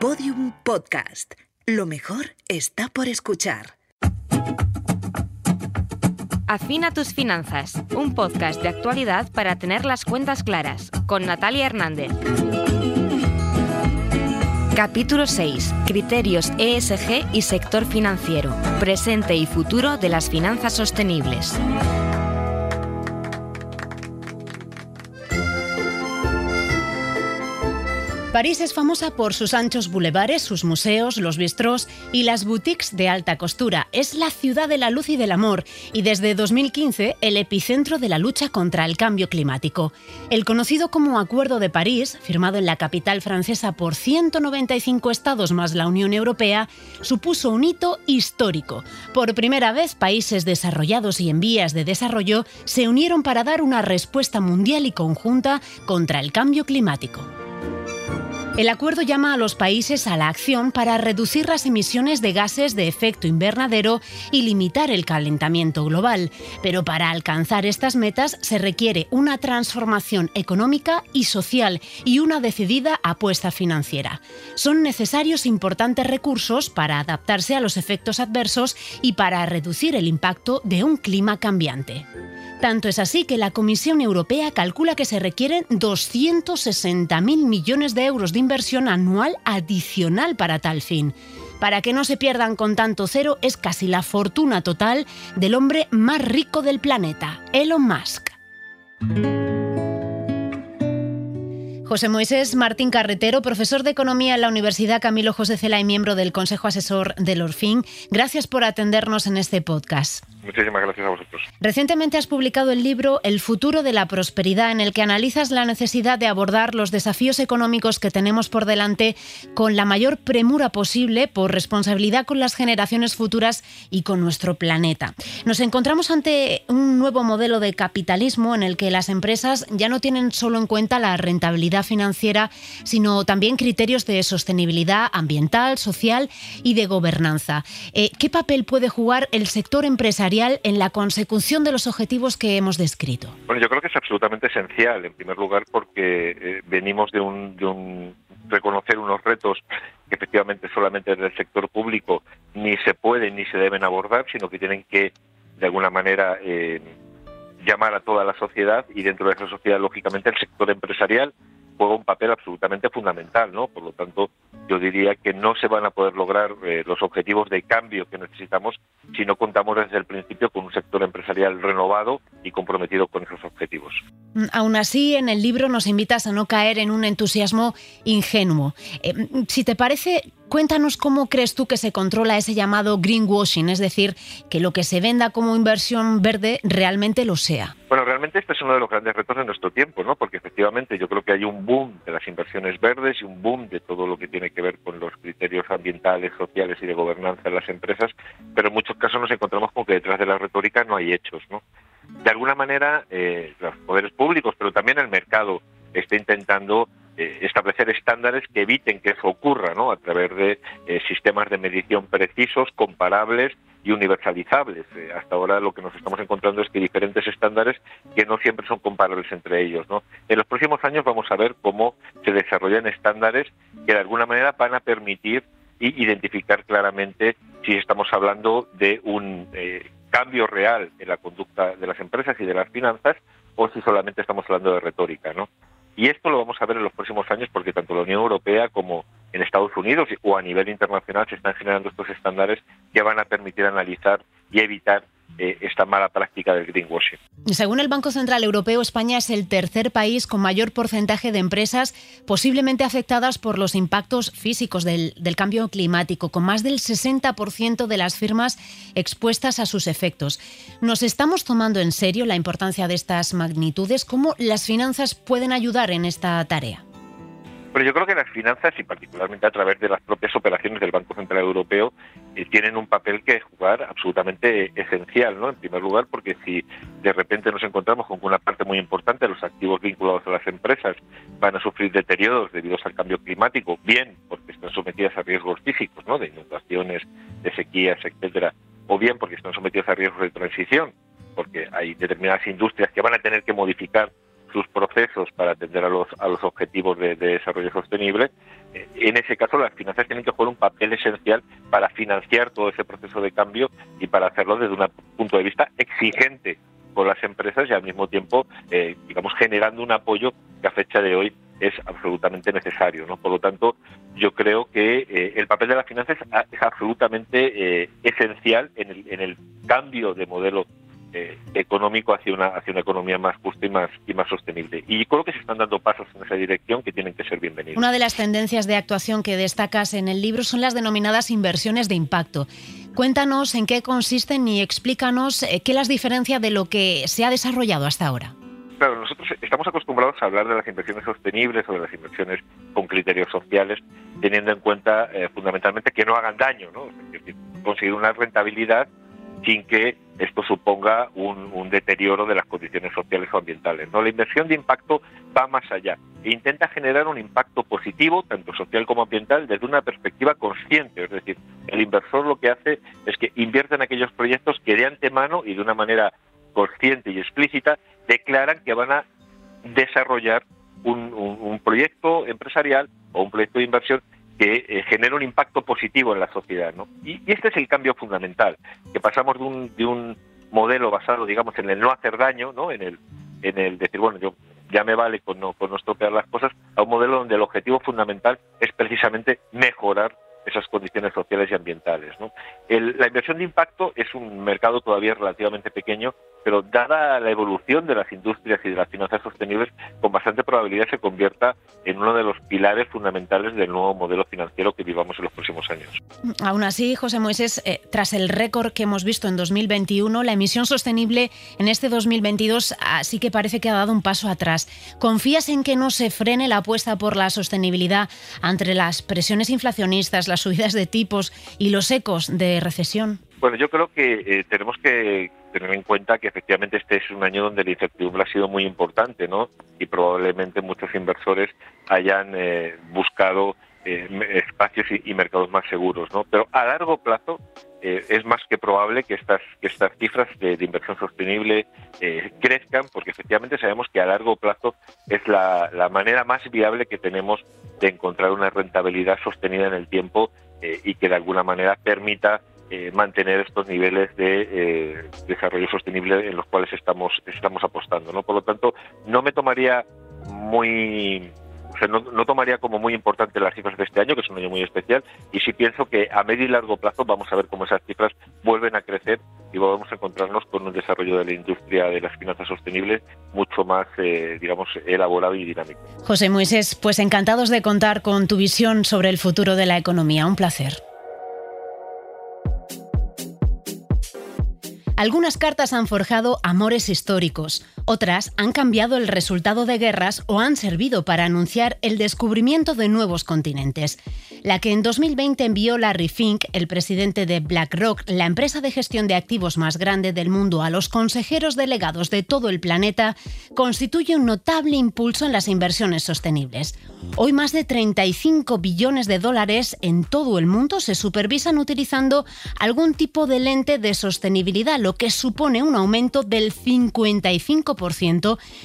Podium Podcast. Lo mejor está por escuchar. Afina tus finanzas, un podcast de actualidad para tener las cuentas claras, con Natalia Hernández. Capítulo 6. Criterios ESG y sector financiero. Presente y futuro de las finanzas sostenibles. París es famosa por sus anchos bulevares, sus museos, los bistrós y las boutiques de alta costura. Es la ciudad de la luz y del amor y desde 2015 el epicentro de la lucha contra el cambio climático. El conocido como Acuerdo de París, firmado en la capital francesa por 195 estados más la Unión Europea, supuso un hito histórico. Por primera vez, países desarrollados y en vías de desarrollo se unieron para dar una respuesta mundial y conjunta contra el cambio climático. El acuerdo llama a los países a la acción para reducir las emisiones de gases de efecto invernadero y limitar el calentamiento global. Pero para alcanzar estas metas se requiere una transformación económica y social y una decidida apuesta financiera. Son necesarios importantes recursos para adaptarse a los efectos adversos y para reducir el impacto de un clima cambiante. Tanto es así que la Comisión Europea calcula que se requieren 260.000 millones de euros de inversión anual adicional para tal fin. Para que no se pierdan con tanto cero es casi la fortuna total del hombre más rico del planeta, Elon Musk. José Moisés Martín Carretero, profesor de Economía en la Universidad Camilo José Cela y miembro del Consejo Asesor del Orfín. Gracias por atendernos en este podcast. Muchísimas gracias a vosotros. Recientemente has publicado el libro El futuro de la prosperidad, en el que analizas la necesidad de abordar los desafíos económicos que tenemos por delante con la mayor premura posible por responsabilidad con las generaciones futuras y con nuestro planeta. Nos encontramos ante un nuevo modelo de capitalismo en el que las empresas ya no tienen solo en cuenta la rentabilidad financiera, sino también criterios de sostenibilidad ambiental, social y de gobernanza. Eh, ¿Qué papel puede jugar el sector empresarial en la consecución de los objetivos que hemos descrito? Bueno, yo creo que es absolutamente esencial, en primer lugar, porque eh, venimos de un, reconocer unos retos que efectivamente solamente desde el sector público ni se pueden ni se deben abordar, sino que tienen que, de alguna manera, eh, llamar a toda la sociedad y dentro de esa sociedad, lógicamente, el sector empresarial juega un papel absolutamente fundamental, ¿no? Por lo tanto, yo diría que no se van a poder lograr eh, los objetivos de cambio que necesitamos si no contamos desde el principio con un sector empresarial renovado y comprometido con esos objetivos. Mm, aún así, en el libro nos invitas a no caer en un entusiasmo ingenuo. Eh, mm, si te parece, Cuéntanos cómo crees tú que se controla ese llamado greenwashing, es decir, que lo que se venda como inversión verde realmente lo sea. Bueno, realmente este es uno de los grandes retos de nuestro tiempo, ¿no? Porque efectivamente yo creo que hay un boom de las inversiones verdes y un boom de todo lo que tiene que ver con los criterios ambientales, sociales y de gobernanza en las empresas, pero en muchos casos nos encontramos con que detrás de la retórica no hay hechos, ¿no? De alguna manera, eh, los poderes públicos, pero también el mercado está intentando eh, establecer estándares que eviten que eso ocurra, ¿no? A través de eh, sistemas de medición precisos, comparables y universalizables. Eh, hasta ahora lo que nos estamos encontrando es que diferentes estándares que no siempre son comparables entre ellos, ¿no? En los próximos años vamos a ver cómo se desarrollan estándares que de alguna manera van a permitir identificar claramente si estamos hablando de un cambio real en la conducta de las empresas y de las finanzas o si solamente estamos hablando de retórica, ¿no? Y esto lo vamos a ver en los próximos años porque tanto la Unión Europea como en Estados Unidos o a nivel internacional se están generando estos estándares que van a permitir analizar y evitar eh, esta mala práctica del greenwashing. Según el Banco Central Europeo, España es el tercer país con mayor porcentaje de empresas posiblemente afectadas por los impactos físicos del, del cambio climático, con más del 60% de las firmas expuestas a sus efectos. ¿Nos estamos tomando en serio la importancia de estas magnitudes? ¿Cómo las finanzas pueden ayudar en esta tarea? Pero yo creo que las finanzas, y particularmente a través de las propias operaciones del Banco Central Europeo, eh, tienen un papel que jugar absolutamente esencial, ¿no? En primer lugar, porque si de repente nos encontramos con que una parte muy importante de los activos vinculados a las empresas van a sufrir deterioros debido al cambio climático, bien porque están sometidas a riesgos físicos, ¿no? De inundaciones, de sequías, etcétera, o bien porque están sometidas a riesgos de transición, porque hay determinadas industrias que van a tener que modificar sus procesos para atender a los, objetivos de, desarrollo sostenible, eh, en ese caso las finanzas tienen que jugar un papel esencial para financiar todo ese proceso de cambio y para hacerlo desde un punto de vista exigente con las empresas y al mismo tiempo, eh, digamos, generando un apoyo que a fecha de hoy es absolutamente necesario. Por lo tanto, yo creo que eh, el papel de las finanzas es absolutamente esencial en el, en el cambio de modelo eh, económico hacia una hacia una economía más justa y más y más sostenible. Y creo que se están dando pasos en esa dirección que tienen que ser bienvenidos. Una de las tendencias de actuación que destacas en el libro son las denominadas inversiones de impacto. Cuéntanos en qué consisten y explícanos eh, qué las diferencia de lo que se ha desarrollado hasta ahora. Claro, nosotros estamos acostumbrados a hablar de las inversiones sostenibles o de las inversiones con criterios sociales, teniendo en cuenta eh, fundamentalmente que no hagan daño, ¿no? Es decir, conseguir una rentabilidad sin que esto suponga un, deterioro de las condiciones sociales o ambientales. ¿no? La inversión de impacto va más allá e intenta generar un impacto positivo, tanto social como ambiental, desde una perspectiva consciente. Es decir, el inversor lo que hace es que invierte en aquellos proyectos que de antemano y de una manera consciente y explícita declaran que van a desarrollar un proyecto empresarial o un proyecto de inversión que eh, genera un impacto positivo en la sociedad. ¿no? Y, este es el cambio fundamental, que pasamos de un, de un modelo basado, digamos, en el no hacer daño, ¿no? en, el, en el decir, bueno, yo ya me vale con no, con no estropear las cosas, a un modelo donde el objetivo fundamental es precisamente mejorar esas condiciones sociales y ambientales. ¿no? la inversión de impacto es un mercado todavía relativamente pequeño, pero dada la evolución de las industrias y de las finanzas sostenibles, con bastante probabilidad se convierta en uno de los pilares fundamentales del nuevo modelo financiero que vivamos en los próximos años. Aún así, José Moisés, eh, tras el récord que hemos visto en 2021, la emisión sostenible en este 2022 sí que parece que ha dado un paso atrás. ¿Confías en que no se frene la apuesta por la sostenibilidad entre las presiones inflacionistas, las subidas de tipos y los ecos de recesión? Bueno, yo creo que eh, tenemos que tener en cuenta que efectivamente este es un año donde la incertidumbre ha sido muy importante, ¿no? Y probablemente muchos inversores hayan eh, buscado eh, espacios y, mercados más seguros, ¿no? Pero a largo plazo es más que probable que estas que estas cifras de, inversión sostenible crezcan, porque efectivamente sabemos que a largo plazo es la, la manera más viable que tenemos de encontrar una rentabilidad sostenida en el tiempo y que de alguna manera permita eh, mantener estos niveles de eh, desarrollo sostenible en los cuales estamos estamos apostando no por lo tanto no me tomaría muy o sea, no, tomaría como muy importante las cifras de este año, que es un año muy especial, y sí pienso que a medio y largo plazo vamos a ver cómo esas cifras vuelven a crecer y volvemos a encontrarnos con un desarrollo de la industria de las finanzas sostenibles mucho más, eh, digamos, elaborado y dinámico. José Moisés, pues encantados de contar con tu visión sobre el futuro de la economía. Un placer. Algunas cartas han forjado amores históricos, otras han cambiado el resultado de guerras o han servido para anunciar el descubrimiento de nuevos continentes. La que en 2020 envió Larry Fink, el presidente de BlackRock, la empresa de gestión de activos más grande del mundo, a los consejeros delegados de todo el planeta, constituye un notable impulso en las inversiones sostenibles. Hoy más de 35 billones de dólares en todo el mundo se supervisan utilizando algún tipo de lente de sostenibilidad, lo que supone un aumento del 55%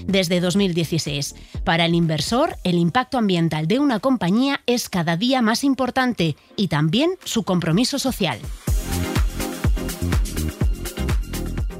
desde 2016. Para el inversor, el impacto ambiental de una compañía es cada día más importante y también su compromiso social.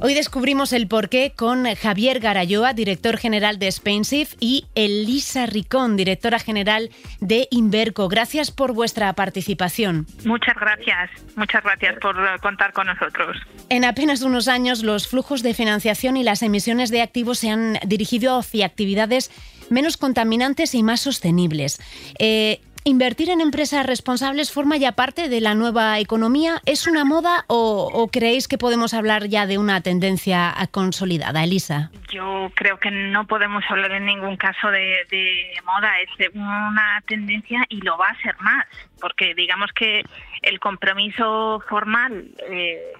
Hoy descubrimos el porqué con Javier Garayoa, director general de SpainSafe, y Elisa Ricón, directora general de Inverco. Gracias por vuestra participación. Muchas gracias, muchas gracias por eh, contar con nosotros. En apenas unos años, los flujos de financiación y las emisiones de activos se han dirigido hacia actividades menos contaminantes y más sostenibles. Eh, ¿Invertir en empresas responsables forma ya parte de la nueva economía? ¿Es una moda o, creéis que podemos hablar ya de una tendencia consolidada, Elisa? Yo creo que no podemos hablar en ningún caso de, moda, es una tendencia y lo va a ser más, porque digamos que el compromiso formal eh,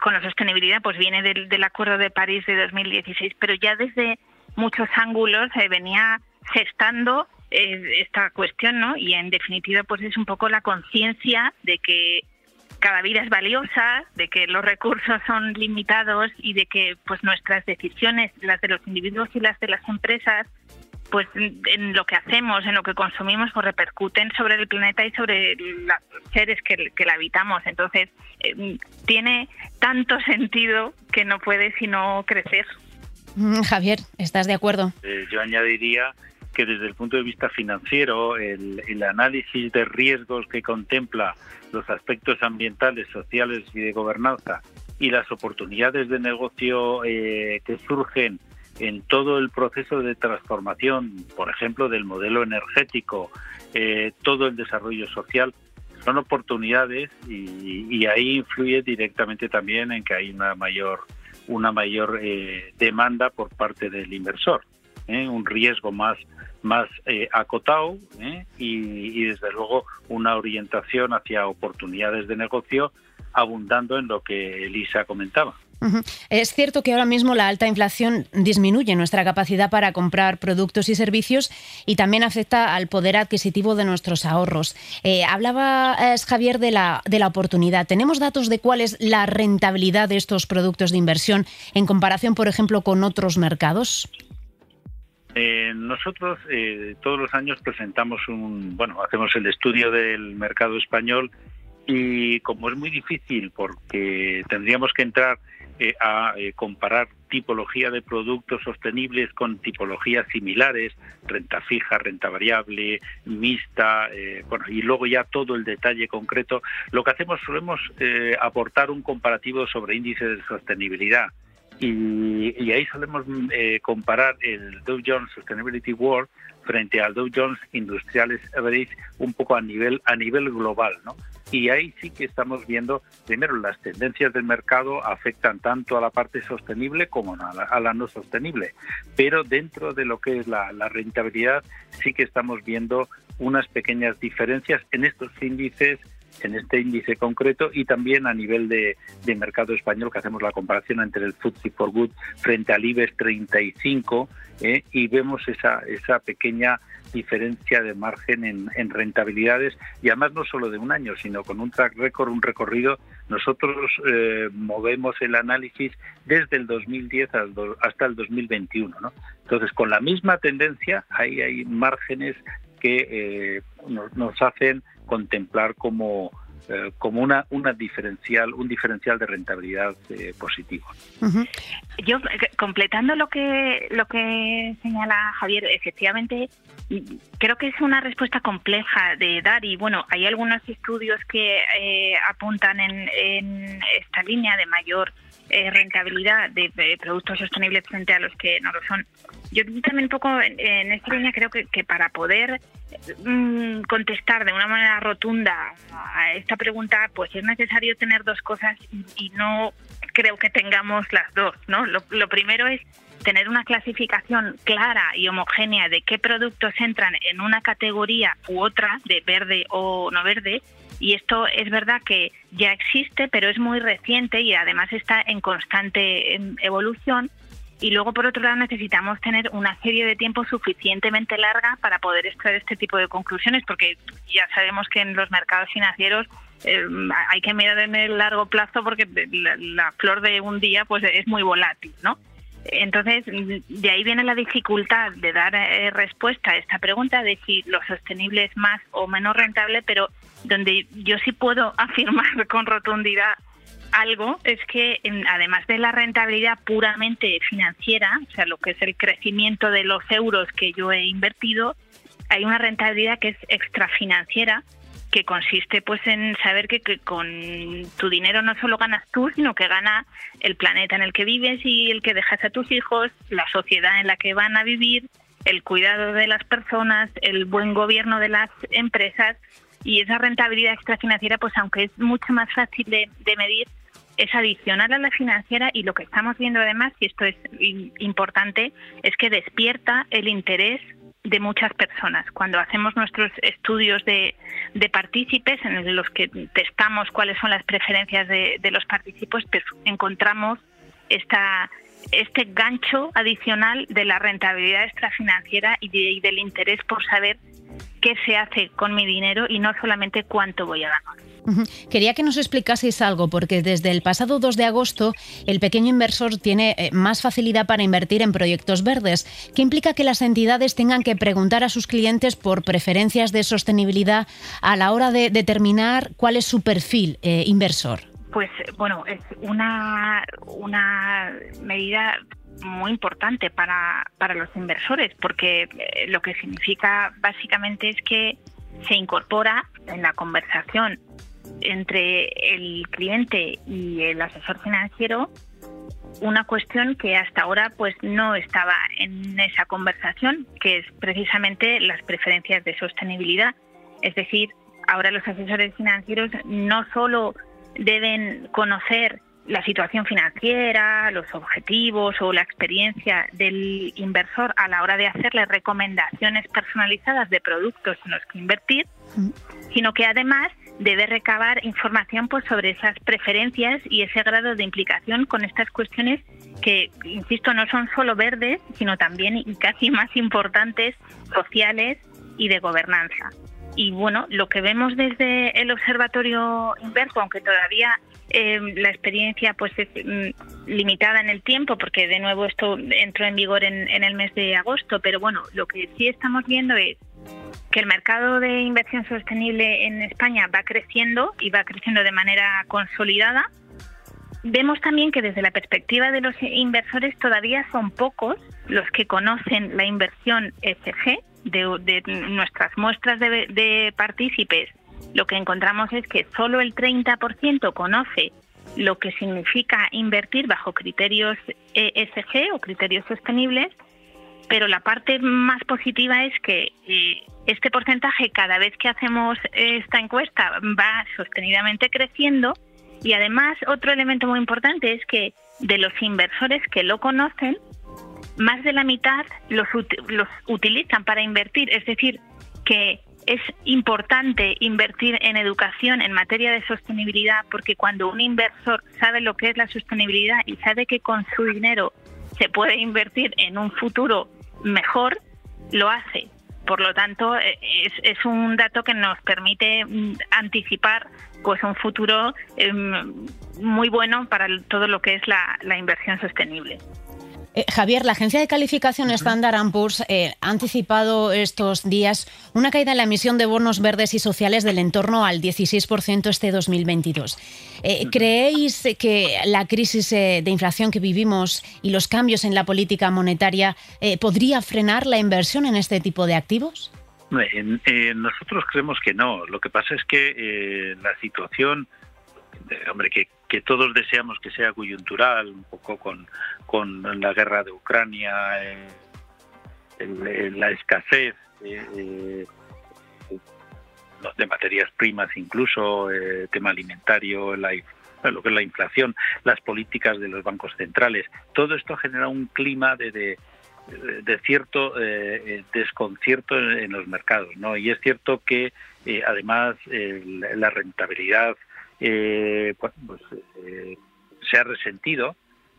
con la sostenibilidad pues viene del, del Acuerdo de París de 2016, pero ya desde muchos ángulos se venía gestando esta cuestión, ¿no? Y en definitiva, pues es un poco la conciencia de que cada vida es valiosa, de que los recursos son limitados y de que pues nuestras decisiones, las de los individuos y las de las empresas, pues en lo que hacemos, en lo que consumimos, pues repercuten sobre el planeta y sobre los seres que, que la habitamos. Entonces, eh, tiene tanto sentido que no puede sino crecer. Mm, Javier, ¿estás de acuerdo? Eh, yo añadiría que desde el punto de vista financiero, el, análisis de riesgos que contempla los aspectos ambientales, sociales y de gobernanza y las oportunidades de negocio eh, que surgen en todo el proceso de transformación, por ejemplo, del modelo energético, eh, todo el desarrollo social, son oportunidades y, ahí influye directamente también en que hay una mayor una mayor eh, demanda por parte del inversor, ¿eh? un riesgo más más eh, acotado y, desde luego una orientación hacia oportunidades de negocio abundando en lo que Elisa comentaba. Es cierto que ahora mismo la alta inflación disminuye nuestra capacidad para comprar productos y servicios y también afecta al poder adquisitivo de nuestros ahorros. Eh, hablaba eh, Javier de la, de la oportunidad. ¿Tenemos datos de cuál es la rentabilidad de estos productos de inversión en comparación, por ejemplo, con otros mercados? Eh, nosotros todos los años presentamos un, bueno, hacemos el estudio del mercado español y como es muy difícil porque tendríamos que entrar eh, a eh, comparar tipología de productos sostenibles con tipologías similares, renta fija, renta variable, mixta, eh, bueno, y luego ya todo el detalle concreto. Lo que hacemos solemos aportar un comparativo sobre índices de sostenibilidad. Y, ahí solemos comparar el Dow Jones Sustainability World frente al Dow Jones Industriales Average un poco a nivel a nivel global, ¿no? Y ahí sí que estamos viendo, primero, las tendencias del mercado afectan tanto a la parte sostenible como a la, no sostenible. Pero dentro de lo que es la, rentabilidad, sí que estamos viendo unas pequeñas diferencias en estos índices en este índice concreto y también a nivel de, mercado español que hacemos la comparación entre el FTSE for Good frente al IBEX 35 ¿eh? y vemos esa, esa pequeña diferencia de margen en, rentabilidades y además no solo de un año, sino con un track record, un recorrido. Nosotros eh, movemos el análisis desde el 2010 hasta el 2021. ¿no? Entonces, con la misma tendencia, ahí hay márgenes que eh, nos, hacen contemplar como eh, como una, una diferencial, un diferencial de rentabilidad eh, positivo. Yo eh, completando lo que lo que señala Javier, efectivamente creo que es una respuesta compleja de dar y bueno, hay algunos estudios que apuntan en, en esta línea de mayor rentabilidad de, productos sostenibles frente a los que no lo son. Yo también un poco en, esta línea creo que, que para poder contestar de una manera rotunda a esta pregunta, pues es necesario tener dos cosas y, no creo que tengamos las dos, ¿no? Lo, lo primero es tener una clasificación clara y homogénea de qué productos entran en una categoría u otra, de verde o no verde, y esto es verdad que ya existe, pero es muy reciente y además está en constante em, evolución y luego, por otro lado, necesitamos tener una serie de tiempo suficientemente larga para poder extraer este tipo de conclusiones, porque ya sabemos que en los mercados financieros eh, hay que mirar en el largo plazo porque la, flor de un día pues es muy volátil, ¿no? Entonces, de ahí viene la dificultad de dar eh, respuesta a esta pregunta de si lo sostenible es más o menos rentable, pero donde yo sí puedo afirmar con rotundidad algo es que además de la rentabilidad puramente financiera, o sea, lo que es el crecimiento de los euros que yo he invertido, hay una rentabilidad que es extrafinanciera que consiste pues en saber que, con tu dinero no solo ganas tú, sino que gana el planeta en el que vives y el que dejas a tus hijos, la sociedad en la que van a vivir, el cuidado de las personas, el buen gobierno de las empresas. Y esa rentabilidad extrafinanciera, pues aunque es mucho más fácil de medir, es adicional a la financiera y lo que estamos viendo además, y esto es importante, es que despierta el interés de muchas personas. Cuando hacemos nuestros estudios de, de partícipes en los que testamos cuáles son las preferencias de, los partícipes, pues encontramos esta, este gancho adicional de la rentabilidad extrafinanciera y, y del interés por saber qué se hace con mi dinero y no solamente cuánto voy a ganar. Quería que nos explicaseis algo, porque desde el pasado 2 de agosto el pequeño inversor tiene eh, más facilidad para invertir en proyectos verdes, que implica que las entidades tengan que preguntar a sus clientes por preferencias de sostenibilidad a la hora de determinar cuál es su perfil eh, inversor. Pues bueno, es una, una medida muy importante para, para los inversores, porque eh, lo que significa básicamente es que se incorpora en la conversación entre el cliente y el asesor financiero una cuestión que hasta ahora pues no estaba en esa conversación, que es precisamente las preferencias de sostenibilidad. Es decir, ahora los asesores financieros no solo deben conocer la situación financiera, los objetivos o la experiencia del inversor a la hora de hacerle recomendaciones personalizadas de productos en los que invertir, sino que además debe recabar información pues sobre esas preferencias y ese grado de implicación con estas cuestiones que, insisto, no son solo verdes, sino también y casi más importantes sociales y de gobernanza. Y bueno, lo que vemos desde el Observatorio Inverso, aunque todavía eh, la experiencia pues es mm, limitada en el tiempo, porque de nuevo esto entró en vigor en el mes de agosto, pero bueno, lo que sí estamos viendo es que el mercado de inversión sostenible en España va creciendo y va creciendo de manera consolidada. Vemos también que desde la perspectiva de los inversores todavía son pocos los que conocen la inversión ESG de, nuestras muestras de, de partícipes. Lo que encontramos es que solo el 30% conoce lo que significa invertir bajo criterios ESG o criterios sostenibles pero la parte más positiva es que eh, este porcentaje cada vez que hacemos esta encuesta va sostenidamente creciendo y además otro elemento muy importante es que de los inversores que lo conocen, más de la mitad los, los utilizan para invertir, es decir, que es importante invertir en educación en materia de sostenibilidad porque cuando un inversor sabe lo que es la sostenibilidad y sabe que con su dinero se puede invertir en un futuro mejor lo hace. Por lo tanto, eh, es, es un dato que nos permite mm, anticipar pues un futuro em, muy bueno para todo lo que es la inversión sostenible. Eh, Javier, la agencia de calificación Standard Poor's eh, ha anticipado estos días una caída en la emisión de bonos verdes y sociales del entorno al 16% este 2022. Eh, ¿Creéis que la crisis de inflación que vivimos y los cambios en la política monetaria podría frenar la inversión en este tipo de activos? nosotros creemos que no. Lo que pasa es que la situación, hombre, que que todos deseamos que sea coyuntural, un poco con, con la guerra de Ucrania, eh, la escasez eh, eh, de materias primas, incluso el tema alimentario, la, lo que es la inflación, las políticas de los bancos centrales. Todo esto genera un clima de, cierto desconcierto en, los mercados, ¿no? Y es cierto que además la rentabilidad eh, pues, eh, se ha resentido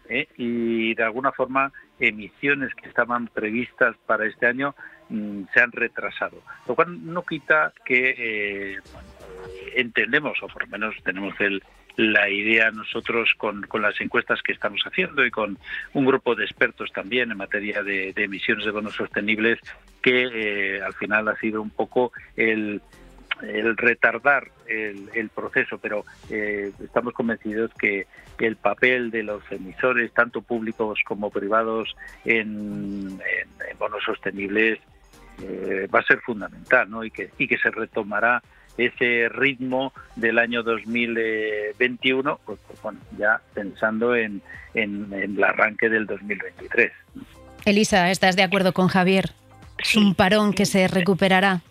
¿eh? y de alguna forma emisiones que estaban previstas para este año mm, se han retrasado, lo cual no quita que entendemos, o por lo menos tenemos el, la idea nosotros con, con, las encuestas que estamos haciendo y con un grupo de expertos también en materia de, emisiones de bonos sostenibles, que al final ha sido un poco el, el retardar el, proceso, pero eh, estamos convencidos que el papel de los emisores, tanto públicos como privados, en, bonos sostenibles eh, va a ser fundamental ¿no? y, que, y que se retomará ese ritmo del año 2021, pues, pues, bueno, ya pensando en, en, el arranque del 2023. Elisa, ¿estás de acuerdo con Javier? Es un parón que se recuperará.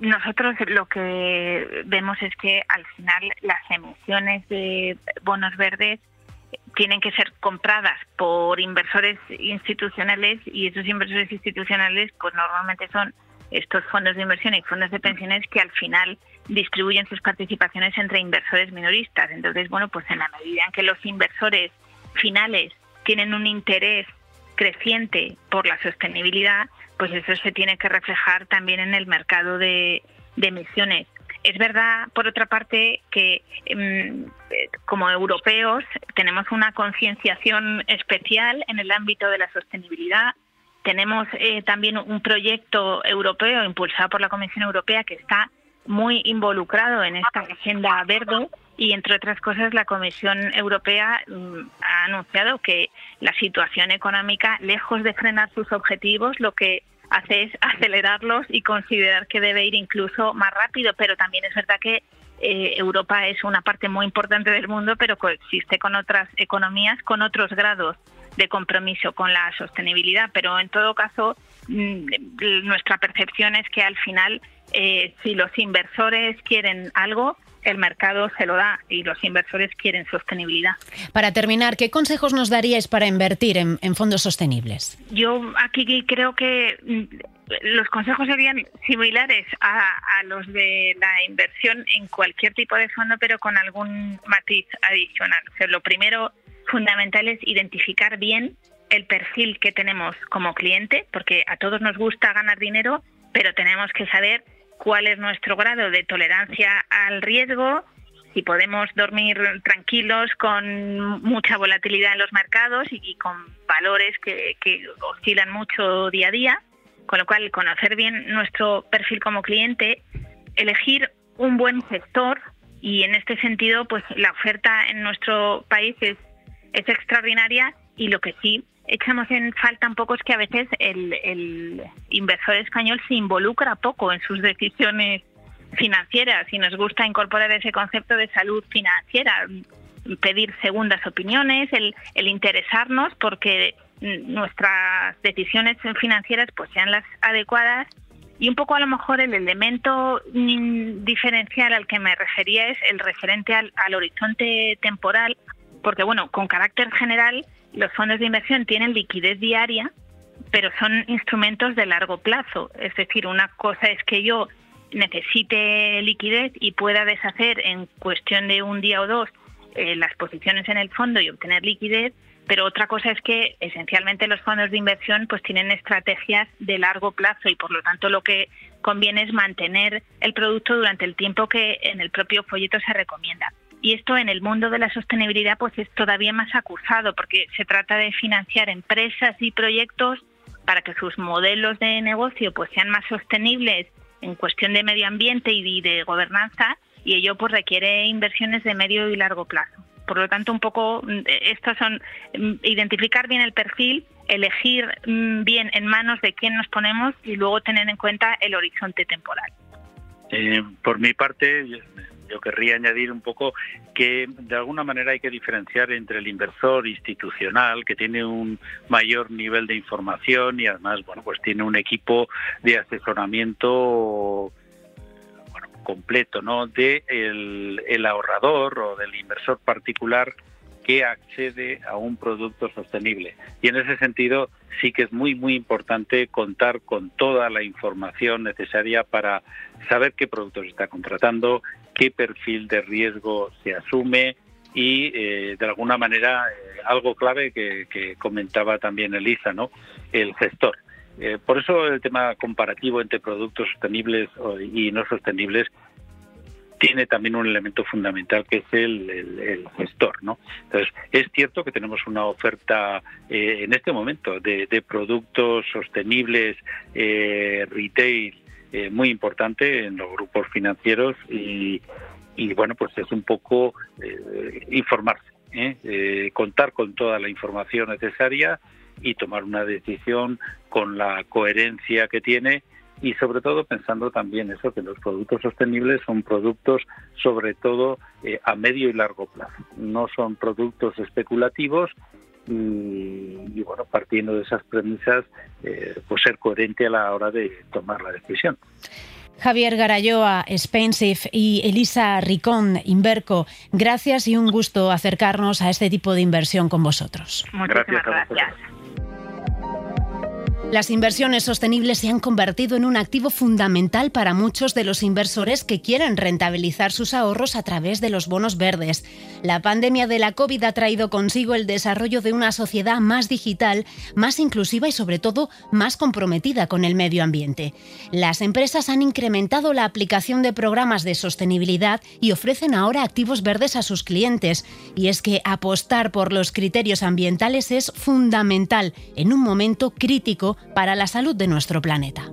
Nosotros lo que vemos es que al final las emisiones de bonos verdes tienen que ser compradas por inversores institucionales y esos inversores institucionales pues normalmente son estos fondos de inversión y fondos de pensiones que al final distribuyen sus participaciones entre inversores minoristas. Entonces, bueno, pues en la medida en que los inversores finales tienen un interés creciente por la sostenibilidad, pues eso se tiene que reflejar también en el mercado de, emisiones. es verdad, por otra parte, que em, como europeos tenemos una concienciación especial en el ámbito de la sostenibilidad. Tenemos eh, también un proyecto europeo impulsado por la Comisión Europea que está muy involucrado en esta agenda verde y entre otras cosas la Comisión Europea mm, ha anunciado que la situación económica, lejos de frenar sus objetivos, lo que hace es acelerarlos y considerar que debe ir incluso más rápido, pero también es verdad que eh, Europa es una parte muy importante del mundo, pero coexiste con otras economías con otros grados de compromiso con la sostenibilidad, pero en todo caso mm, nuestra percepción es que al final eh, si los inversores quieren algo, el mercado se lo da y los inversores quieren sostenibilidad. Para terminar, ¿qué consejos nos daríais para invertir en, fondos sostenibles? Yo aquí creo que mm, los consejos serían similares a, los de la inversión en cualquier tipo de fondo, pero con algún matiz adicional. lo primero fundamental es identificar bien el perfil que tenemos como cliente, porque a todos nos gusta ganar dinero, pero tenemos que saber cuál es nuestro grado de tolerancia al riesgo, si podemos dormir tranquilos con mucha volatilidad en los mercados y, con valores que, oscilan mucho día a día, con lo cual conocer bien nuestro perfil como cliente, elegir un buen sector y en este sentido pues la oferta en nuestro país es, es extraordinaria y lo que sí echamos en falta un poco es que a veces el, inversor español se involucra poco en sus decisiones financieras y nos gusta incorporar ese concepto de salud financiera, pedir segundas opiniones, el, el interesarnos porque nuestras decisiones financieras pues sean las adecuadas y un poco a lo mejor el elemento diferencial al que me refería es el referente al, al horizonte temporal, porque bueno, con carácter general los fondos de inversión tienen liquidez diaria, pero son instrumentos de largo plazo. Es decir, una cosa es que yo necesite liquidez y pueda deshacer en cuestión de un día o dos eh, las posiciones en el fondo y obtener liquidez, pero otra cosa es que esencialmente los fondos de inversión pues tienen estrategias de largo plazo y por lo tanto lo que conviene es mantener el producto durante el tiempo que en el propio folleto se recomienda y esto en el mundo de la sostenibilidad pues es todavía más acusado porque se trata de financiar empresas y proyectos para que sus modelos de negocio pues sean más sostenibles en cuestión de medio ambiente y de gobernanza y ello pues requiere inversiones de medio y largo plazo. Por lo tanto, un poco mm, estos son mm, identificar bien el perfil, elegir mm, bien en manos de quién nos ponemos y luego tener en cuenta el horizonte temporal. Eh, por mi parte, yo querría añadir un poco que de alguna manera hay que diferenciar entre el inversor institucional que tiene un mayor nivel de información y además bueno pues tiene un equipo de asesoramiento completo no de el ahorrador o del inversor particular que accede a un producto sostenible. Y en ese sentido sí que es muy, muy importante contar con toda la información necesaria para saber qué productos está contratando, qué perfil de riesgo se asume y eh, de alguna manera eh, algo clave que, comentaba también Elisa, ¿no? El gestor. Eh, por eso el tema comparativo entre productos sostenibles y no sostenibles tiene también un elemento fundamental que es el, gestor, ¿no? Entonces es cierto que tenemos una oferta en este momento de, de productos sostenibles, retail eh, muy importante en los grupos financieros y, bueno, pues es un poco eh, informarse, ¿eh? contar con toda la información necesaria y tomar una decisión con la coherencia que tiene y sobre todo pensando también eso que los productos sostenibles son productos sobre todo a medio y largo plazo no son productos especulativos y, bueno, partiendo de esas premisas, eh, pues ser coherente a la hora de tomar la decisión. Javier Garayoa, Spensive y Elisa Ricón, Inverco, gracias y un gusto acercarnos a este tipo de inversión con vosotros. Muchas gracias. Las inversiones sostenibles se han convertido en un activo fundamental para muchos de los inversores que quieren rentabilizar sus ahorros a través de los bonos verdes. La pandemia de la COVID ha traído consigo el desarrollo de una sociedad más digital, más inclusiva y sobre todo más comprometida con el medio ambiente. Las empresas han incrementado la aplicación de programas de sostenibilidad y ofrecen ahora activos verdes a sus clientes. Y es que apostar por los criterios ambientales es fundamental en un momento crítico para la salud de nuestro planeta.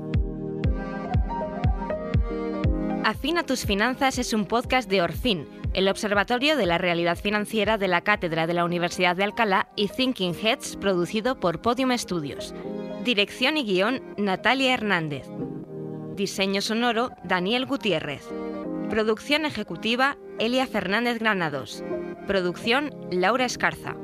Afina tus finanzas es un podcast de Orfin el Observatorio de la Realidad Financiera de la Cátedra de la Universidad de Alcalá y Thinking Heads, producido por Podium Studios. Dirección y guion, Natalia Hernández. Diseño sonoro, Daniel Gutiérrez. Producción ejecutiva, Elia Fernández Granados. Producción, Laura Escarza.